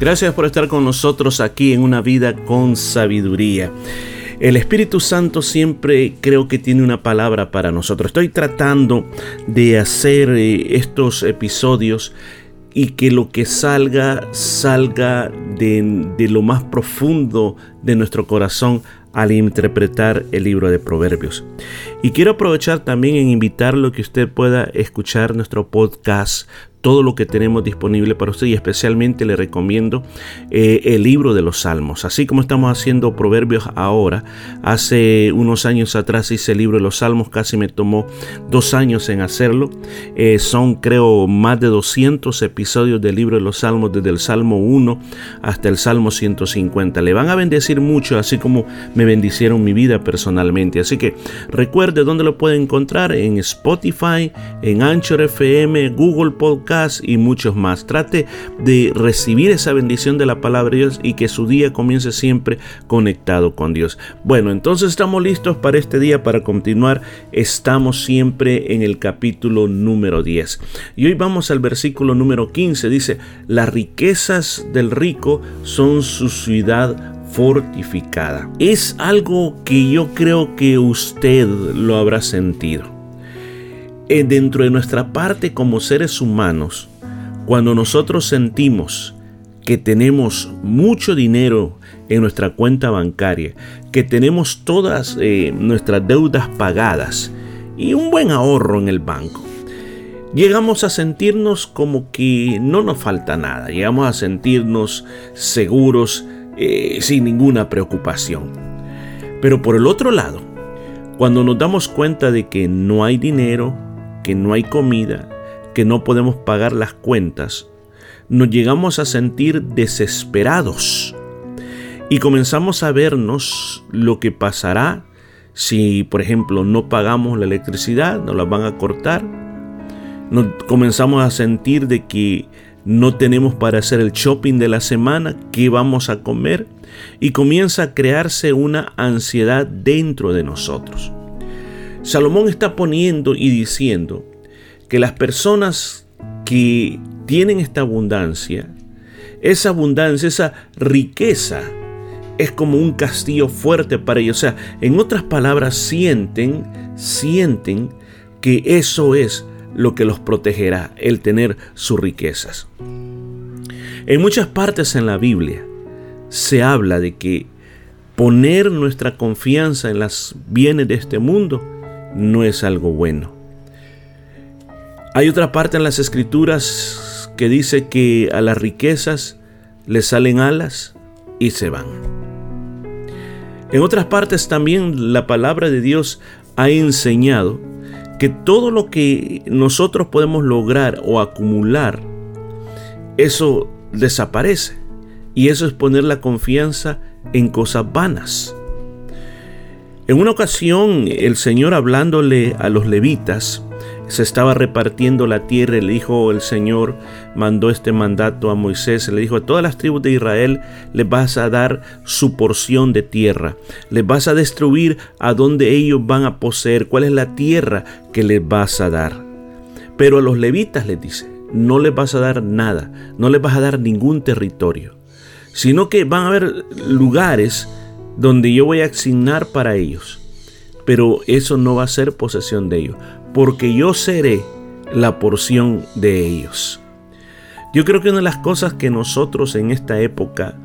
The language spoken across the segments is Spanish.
Gracias por estar con nosotros aquí en una vida con sabiduría. El Espíritu Santo siempre creo que tiene una palabra para nosotros. Estoy tratando de hacer eh, estos episodios y que lo que salga salga de, lo más profundo de nuestro corazón al interpretar el libro de Proverbios. Y quiero aprovechar también en invitarlo que usted pueda escuchar nuestro podcast todo lo que tenemos disponible para usted y especialmente le recomiendo eh, el libro de los salmos. Así como estamos haciendo proverbios ahora, hace unos años atrás hice el libro de los salmos, casi me tomó dos años en hacerlo. Eh, son creo más de 200 episodios del libro de los salmos, desde el Salmo 1 hasta el Salmo 150. Le van a bendecir mucho, así como me bendicieron mi vida personalmente. Así que recuerde dónde lo puede encontrar en Spotify, en Anchor FM, Google Podcast y muchos más. Trate de recibir esa bendición de la palabra de Dios y que su día comience siempre conectado con Dios. Bueno, entonces estamos listos para este día, para continuar. Estamos siempre en el capítulo número 10. Y hoy vamos al versículo número 15. Dice, las riquezas del rico son su ciudad fortificada. Es algo que yo creo que usted lo habrá sentido. Eh, dentro de nuestra parte como seres humanos, cuando nosotros sentimos que tenemos mucho dinero en nuestra cuenta bancaria, que tenemos todas eh, nuestras deudas pagadas y un buen ahorro en el banco, llegamos a sentirnos como que no nos falta nada, llegamos a sentirnos seguros eh, sin ninguna preocupación. Pero por el otro lado, cuando nos damos cuenta de que no hay dinero, que no hay comida, que no podemos pagar las cuentas, nos llegamos a sentir desesperados y comenzamos a vernos lo que pasará si, por ejemplo, no pagamos la electricidad, nos la van a cortar. Nos comenzamos a sentir de que no tenemos para hacer el shopping de la semana, qué vamos a comer y comienza a crearse una ansiedad dentro de nosotros. Salomón está poniendo y diciendo que las personas que tienen esta abundancia, esa abundancia, esa riqueza, es como un castillo fuerte para ellos. O sea, en otras palabras, sienten, sienten que eso es lo que los protegerá, el tener sus riquezas. En muchas partes en la Biblia se habla de que poner nuestra confianza en las bienes de este mundo no es algo bueno. Hay otra parte en las escrituras que dice que a las riquezas le salen alas y se van. En otras partes también la palabra de Dios ha enseñado que todo lo que nosotros podemos lograr o acumular, eso desaparece. Y eso es poner la confianza en cosas vanas. En una ocasión el Señor hablándole a los levitas, se estaba repartiendo la tierra le dijo el Señor, mandó este mandato a Moisés, le dijo a todas las tribus de Israel les vas a dar su porción de tierra, les vas a destruir a donde ellos van a poseer, cuál es la tierra que les vas a dar. Pero a los levitas les dice, no les vas a dar nada, no les vas a dar ningún territorio, sino que van a haber lugares donde yo voy a asignar para ellos. Pero eso no va a ser posesión de ellos, porque yo seré la porción de ellos. Yo creo que una de las cosas que nosotros en esta época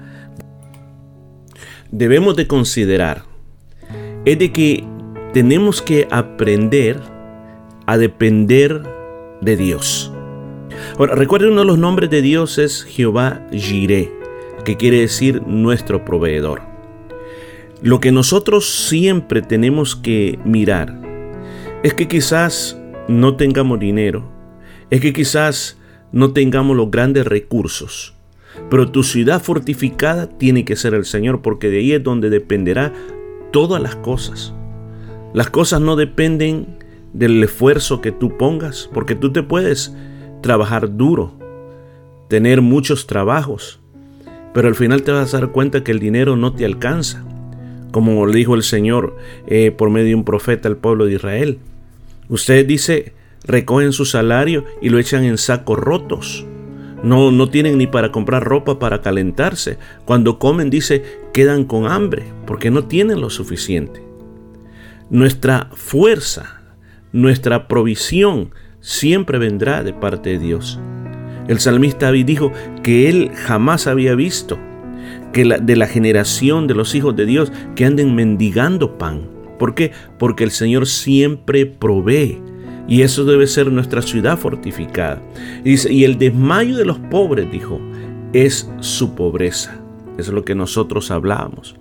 debemos de considerar es de que tenemos que aprender a depender de Dios. Ahora, recuerden uno de los nombres de Dios es Jehová Jireh, que quiere decir nuestro proveedor. Lo que nosotros siempre tenemos que mirar es que quizás no tengamos dinero, es que quizás no tengamos los grandes recursos. Pero tu ciudad fortificada tiene que ser el Señor, porque de ahí es donde dependerá todas las cosas. Las cosas no dependen del esfuerzo que tú pongas, porque tú te puedes trabajar duro, tener muchos trabajos, pero al final te vas a dar cuenta que el dinero no te alcanza, como le dijo el Señor eh, por medio de un profeta al pueblo de Israel. Usted dice, recogen su salario y lo echan en sacos rotos. No, no tienen ni para comprar ropa para calentarse. Cuando comen, dice, quedan con hambre porque no tienen lo suficiente. Nuestra fuerza, nuestra provisión siempre vendrá de parte de Dios. El salmista David dijo que él jamás había visto que de la generación de los hijos de Dios que anden mendigando pan. ¿Por qué? Porque el Señor siempre provee. Y eso debe ser nuestra ciudad fortificada. Y, el desmayo de los pobres, dijo, es su pobreza. Es lo que nosotros hablábamos.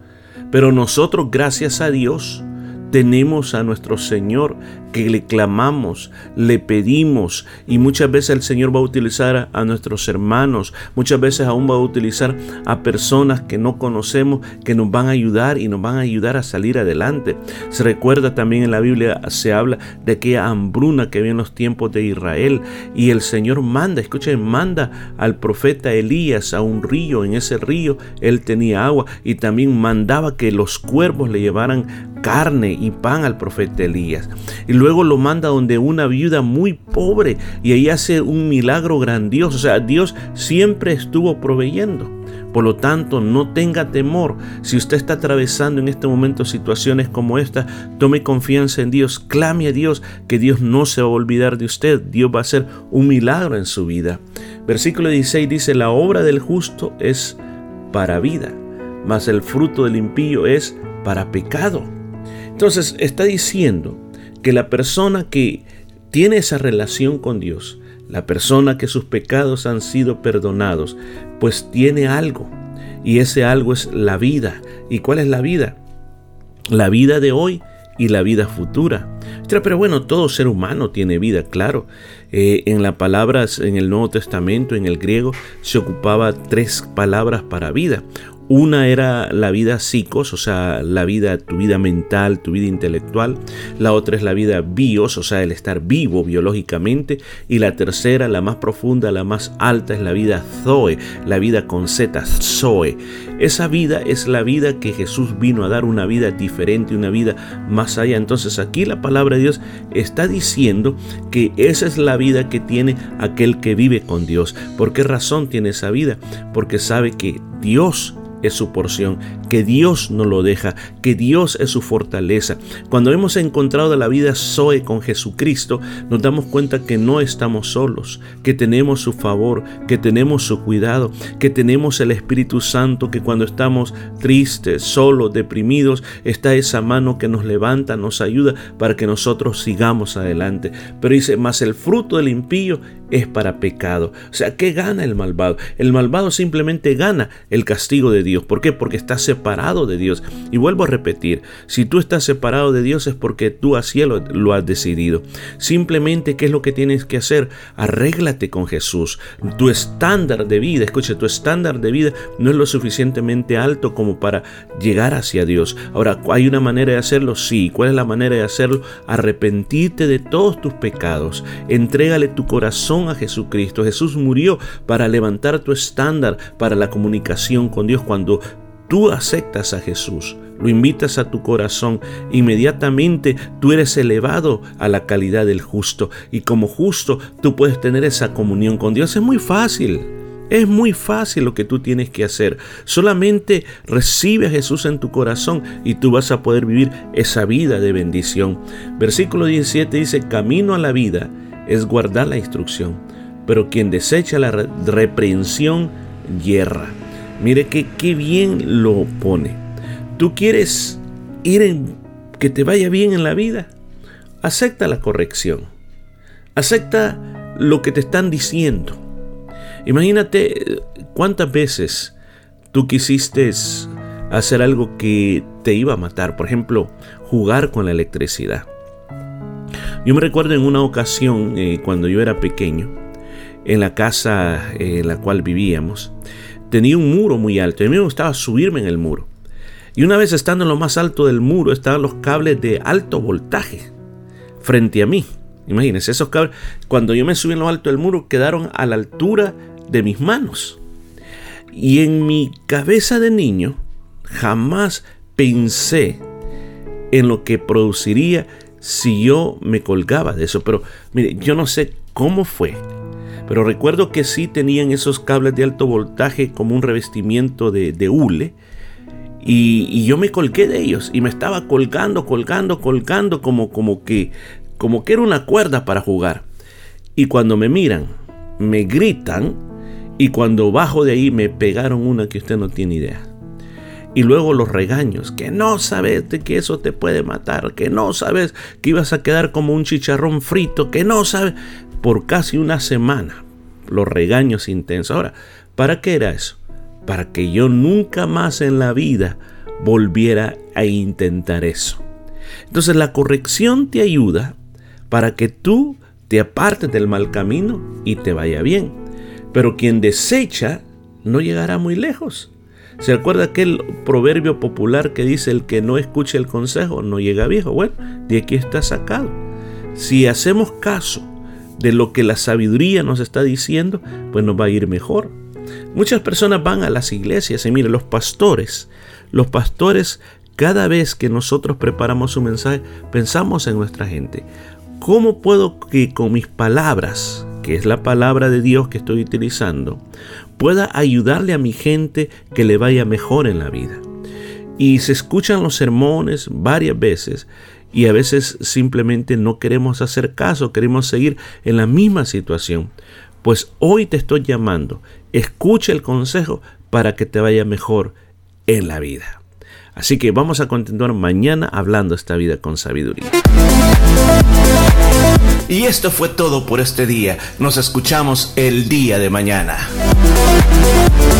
Pero nosotros, gracias a Dios, tenemos a nuestro Señor que le clamamos, le pedimos y muchas veces el Señor va a utilizar a nuestros hermanos, muchas veces aún va a utilizar a personas que no conocemos que nos van a ayudar y nos van a ayudar a salir adelante. Se recuerda también en la Biblia, se habla de aquella hambruna que había en los tiempos de Israel y el Señor manda, escuchen, manda al profeta Elías a un río, en ese río él tenía agua y también mandaba que los cuervos le llevaran carne y pan al profeta Elías. Y luego lo manda donde una viuda muy pobre y ahí hace un milagro grandioso. O sea, Dios siempre estuvo proveyendo. Por lo tanto, no tenga temor. Si usted está atravesando en este momento situaciones como esta, tome confianza en Dios, clame a Dios, que Dios no se va a olvidar de usted. Dios va a hacer un milagro en su vida. Versículo 16 dice, la obra del justo es para vida, mas el fruto del impío es para pecado. Entonces está diciendo que la persona que tiene esa relación con Dios, la persona que sus pecados han sido perdonados, pues tiene algo. Y ese algo es la vida. ¿Y cuál es la vida? La vida de hoy y la vida futura. Pero bueno, todo ser humano tiene vida, claro. Eh, en las palabras, en el Nuevo Testamento, en el griego, se ocupaba tres palabras para vida. Una era la vida psicos, o sea, la vida, tu vida mental, tu vida intelectual. La otra es la vida bios, o sea, el estar vivo biológicamente. Y la tercera, la más profunda, la más alta, es la vida zoe, la vida con Z, zoe. Esa vida es la vida que Jesús vino a dar, una vida diferente, una vida más allá. Entonces aquí la palabra de Dios está diciendo que esa es la vida que tiene aquel que vive con Dios. ¿Por qué razón tiene esa vida? Porque sabe que Dios es su porción, que Dios no lo deja, que Dios es su fortaleza. Cuando hemos encontrado la vida Zoe con Jesucristo, nos damos cuenta que no estamos solos, que tenemos su favor, que tenemos su cuidado, que tenemos el Espíritu Santo, que cuando estamos tristes, solos, deprimidos, está esa mano que nos levanta, nos ayuda para que nosotros sigamos adelante. Pero dice, más el fruto del impío es para pecado. O sea, ¿qué gana el malvado? El malvado simplemente gana el castigo de Dios. ¿Por qué? Porque está separado de Dios. Y vuelvo a repetir, si tú estás separado de Dios es porque tú así lo, lo has decidido. Simplemente, ¿qué es lo que tienes que hacer? Arréglate con Jesús. Tu estándar de vida, escuche, tu estándar de vida no es lo suficientemente alto como para llegar hacia Dios. Ahora, ¿hay una manera de hacerlo? Sí. ¿Cuál es la manera de hacerlo? Arrepentirte de todos tus pecados. Entrégale tu corazón a Jesucristo. Jesús murió para levantar tu estándar para la comunicación con Dios. Cuando tú aceptas a Jesús, lo invitas a tu corazón, inmediatamente tú eres elevado a la calidad del justo. Y como justo tú puedes tener esa comunión con Dios. Es muy fácil. Es muy fácil lo que tú tienes que hacer. Solamente recibe a Jesús en tu corazón y tú vas a poder vivir esa vida de bendición. Versículo 17 dice, camino a la vida es guardar la instrucción, pero quien desecha la reprensión hierra. Mire que qué bien lo pone. Tú quieres ir en que te vaya bien en la vida. Acepta la corrección. Acepta lo que te están diciendo. Imagínate cuántas veces tú quisiste hacer algo que te iba a matar. Por ejemplo, jugar con la electricidad. Yo me recuerdo en una ocasión, eh, cuando yo era pequeño, en la casa en la cual vivíamos, tenía un muro muy alto y a mí me gustaba subirme en el muro. Y una vez estando en lo más alto del muro estaban los cables de alto voltaje frente a mí. Imagínense, esos cables, cuando yo me subí en lo alto del muro, quedaron a la altura de mis manos. Y en mi cabeza de niño, jamás pensé en lo que produciría si yo me colgaba de eso. Pero mire, yo no sé cómo fue. Pero recuerdo que sí tenían esos cables de alto voltaje como un revestimiento de, de hule. Y, yo me colgué de ellos y me estaba colgando, colgando, colgando como, como que como que era una cuerda para jugar. Y cuando me miran, me gritan y cuando bajo de ahí me pegaron una que usted no tiene idea. Y luego los regaños, que no sabes que eso te puede matar, que no sabes que ibas a quedar como un chicharrón frito, que no sabes, por casi una semana, los regaños intensos. Ahora, ¿para qué era eso? Para que yo nunca más en la vida volviera a intentar eso. Entonces la corrección te ayuda para que tú te apartes del mal camino y te vaya bien. Pero quien desecha no llegará muy lejos. ¿Se acuerda aquel proverbio popular que dice el que no escuche el consejo no llega viejo? Bueno, de aquí está sacado. Si hacemos caso de lo que la sabiduría nos está diciendo, pues nos va a ir mejor. Muchas personas van a las iglesias y miren, los pastores, los pastores cada vez que nosotros preparamos un mensaje, pensamos en nuestra gente. ¿Cómo puedo que con mis palabras, que es la palabra de Dios que estoy utilizando, pueda ayudarle a mi gente que le vaya mejor en la vida? Y se escuchan los sermones varias veces y a veces simplemente no queremos hacer caso, queremos seguir en la misma situación. Pues hoy te estoy llamando, escucha el consejo para que te vaya mejor en la vida. Así que vamos a continuar mañana hablando esta vida con sabiduría. Y esto fue todo por este día. Nos escuchamos el día de mañana. Thank you.